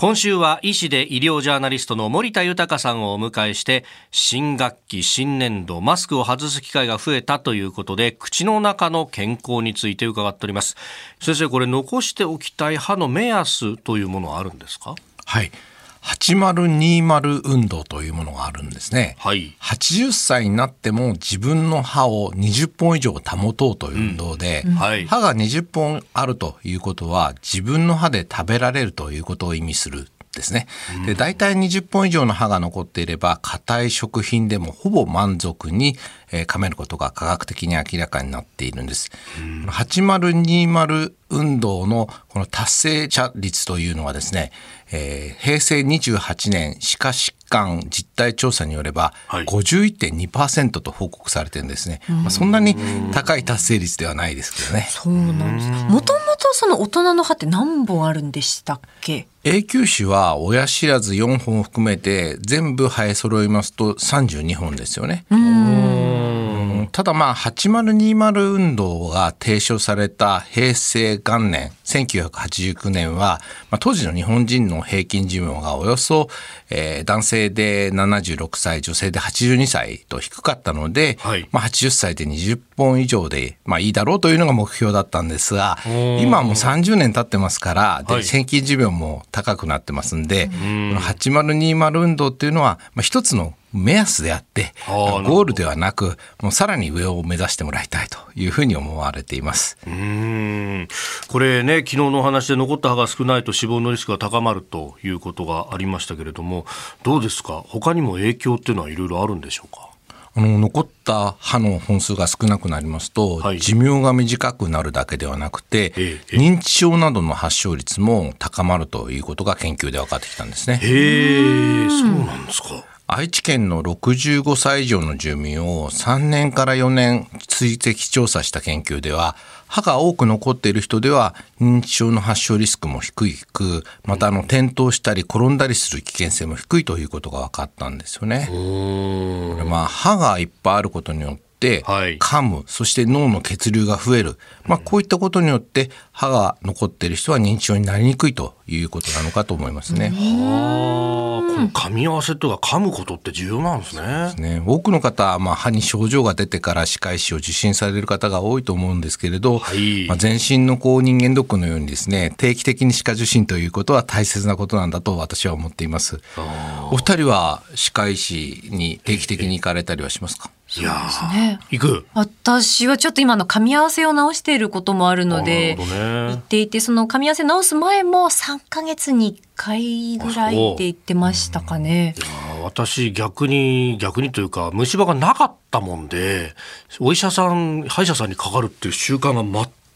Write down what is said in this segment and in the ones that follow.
今週は医師で医療ジャーナリストの森田豊さんをお迎えして新学期新年度マスクを外す機会が増えたということで口の中の健康について伺っております。先生これ残しておきたい歯の目安というものはあるんですか？はい。8020運動というものがあるんですね、はい、80歳になっても自分の歯を20本以上保とうという運動で、うん。はい、歯が20本あるということは自分の歯で食べられるということを意味するですね。で、大体20本以上の歯が残っていれば、硬い食品でもほぼ満足に、えー、噛めることが科学的に明らかになっているんです。8020運動のこの達成者率というのはですね、えー、平成28年歯科疾患実態調査によれば、51.2%と報告されてるんですね、まあ、そんなに高い達成率ではないですけどね。そうなんです。もともとその大人の歯って何本あるんでしたっけ？永久歯は親知らず4本を含めて全部生え揃いますと32本ですよね。ただまあ8020運動が提唱された平成元年1989年は、まあ、当時の日本人の平均寿命がおよそ、えー、男性で76歳女性で82歳と低かったので、はい、まあ、80歳で20本以上で、まあ、いいだろうというのが目標だったんですが今はもう30年経ってますからで、平均寿命も高くなってますんで、この8020運動っていうのは、まあ、一つの目安であってゴールではなくもうさらに上を目指してもらいたいというふうに思われています。うん。これね昨日のお話で残った歯が少ないと死亡のリスクが高まるということがありましたけれどもどうですか？他にも影響っていうのはいろいろあるんでしょうか？あの残った歯の本数が少なくなりますと、はい、寿命が短くなるだけではなくて、ええ、認知症などの発症率も高まるということが研究で分かってきたんですね。へえ、そうなんですか。愛知県の65歳以上の住民を3年から4年追跡調査した研究では歯が多く残っている人では認知症の発症リスクも低くまたあの転倒したり転んだりする危険性も低いということが分かったんですよね。まあ歯がいっぱいあることによって、はい、噛むそして脳の血流が増える、まあ、こういったことによって歯が残っている人は認知症になりにくいということなのかと思いますね。この噛み合わせとか噛むことって重要なんですね。すね。多くの方、まあ、歯に症状が出てから歯科医師を受診される方が多いと思うんですけれど、はい、まあ、全身のこう人間ドックのようにですね定期的に歯科受診ということは大切なことなんだと私は思っています。お二人は歯科医師に定期的に行かれたりはしますか？いやね。行く。私はちょっと今の噛み合わせを直していることもあるので、ね、行っていて、その噛み合わせ直す前も3か月に1回ぐらいって言ってましたかね。私逆に、逆にというか、虫歯がなかったもんで、お医者さん、歯医者さんにかかるっていう習慣が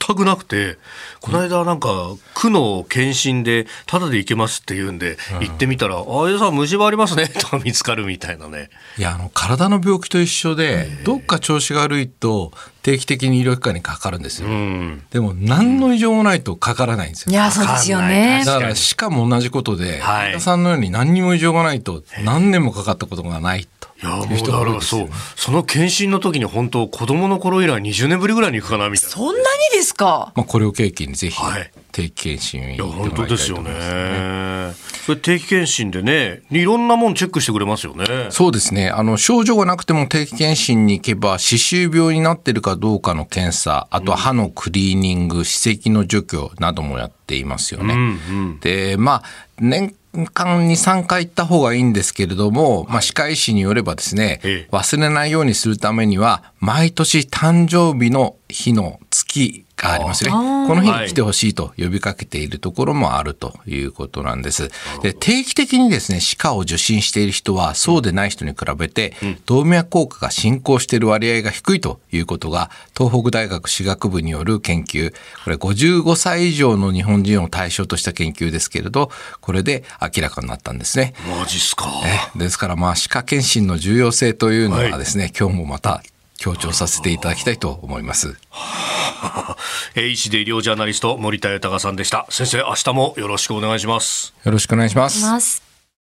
全くなくて、この間なんか、区の検診で、ただで行けますって言うんで、行ってみたら、ああ、やさん虫歯ありますね、とか見つかるみたいなね。いや、あの、体の病気と一緒で、どっか調子が悪いと、定期的に医療機関にかかるんですよ、うん、でも何の異常もないとかからないんですよ、いやそうですよね。だからしかも同じことで、はい、さんのように何にも異常がないと何年もかかったことがないといやいう人がるそう。その検診の時に本当子供の頃以来20年ぶりぐらいに行くかなみたいな。そんなにですか、まあ、これを契機にぜひ定期検診に行ってもらいたいと思います、ね、いや本当ですよね。それ定期検診でねいろんなもんチェックしてくれますよね。そうですね。あの症状がなくても定期検診に行けば歯周病になってるかどうかの検査あとは歯のクリーニング歯石の除去などもやっていますよね、うんうん、でまあ年間に3回行った方がいいんですけれども、まあ、歯科医師によればですね、忘れないようにするためには、毎年誕生日の日の月がありますね。この日に来てほしいと呼びかけているところもあるということなんです。で定期的にですね、歯科を受診している人はそうでない人に比べて、動脈硬化が進行している割合が低いということが、東北大学歯学部による研究、これ55歳以上の日本人を対象とした研究ですけれど、これで明らかになったんですね。マジっすか。ですからまあ歯科検診の重要性というのはですね、はい、今日もまた強調させていただきたいと思います。医師で医療ジャーナリスト森田豊さんでした。先生、明日もよろしくお願いします。よろしくお願いします。